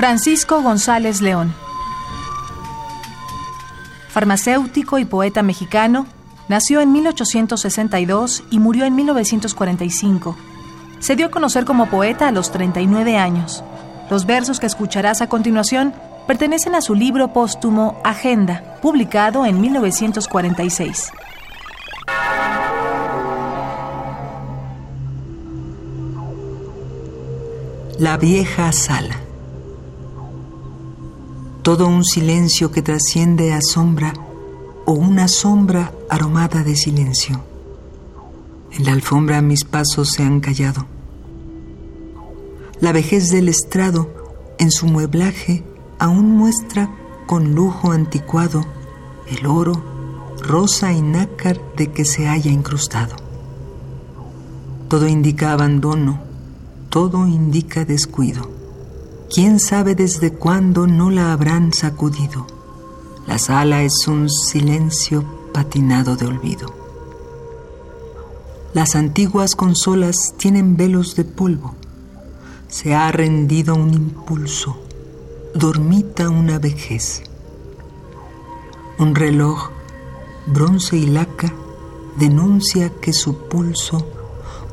Francisco González León. Farmacéutico y poeta mexicano, nació en 1862 y murió en 1945. Se dio a conocer como poeta a los 39 años. Los versos que escucharás a continuación pertenecen a su libro póstumo Agenda, publicado en 1946. La vieja sala. Todo un silencio que trasciende a sombra o una sombra aromada de silencio. En la alfombra mis pasos se han callado. La vejez del estrado en su mueblaje aún muestra con lujo anticuado el oro, rosa y nácar de que se haya incrustado. Todo indica abandono, todo indica descuido. ¿Quién sabe desde cuándo no la habrán sacudido? La sala es un silencio patinado de olvido. Las antiguas consolas tienen velos de polvo. Se ha rendido un impulso, dormita una vejez. Un reloj, bronce y laca, denuncia que su pulso,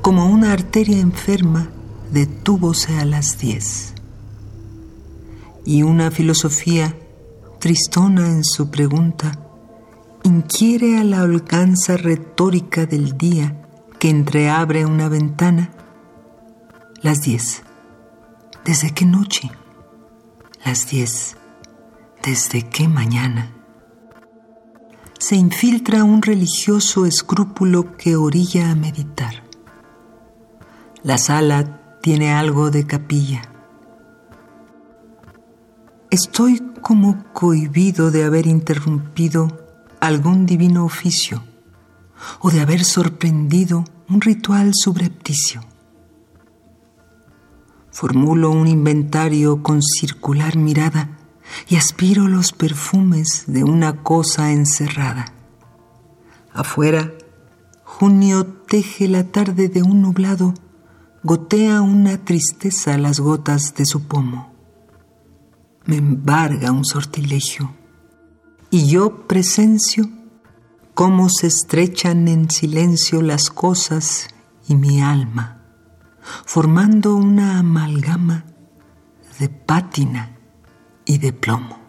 como una arteria enferma, detúvose a las diez. Y una filosofía, tristona en su pregunta, inquiere a la holganza retórica del día que entreabre una ventana. Las diez. ¿Desde qué noche? Las diez. ¿Desde qué mañana? Se infiltra un religioso escrúpulo que orilla a meditar. La sala tiene algo de capilla. Estoy como cohibido de haber interrumpido algún divino oficio o de haber sorprendido un ritual subrepticio. Formulo un inventario con circular mirada y aspiro los perfumes de una cosa encerrada. Afuera, junio teje la tarde de un nublado gotea una tristeza las gotas de su pomo. Me embarga un sortilegio y yo presencio cómo se estrechan en silencio las cosas y mi alma, formando una amalgama de pátina y de plomo.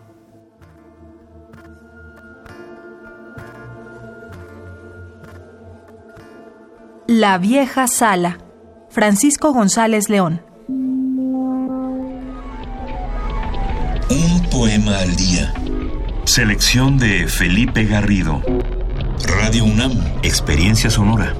La vieja sala Francisco González León. Un poema al día. Selección de Felipe Garrido. Radio UNAM. Experiencia sonora.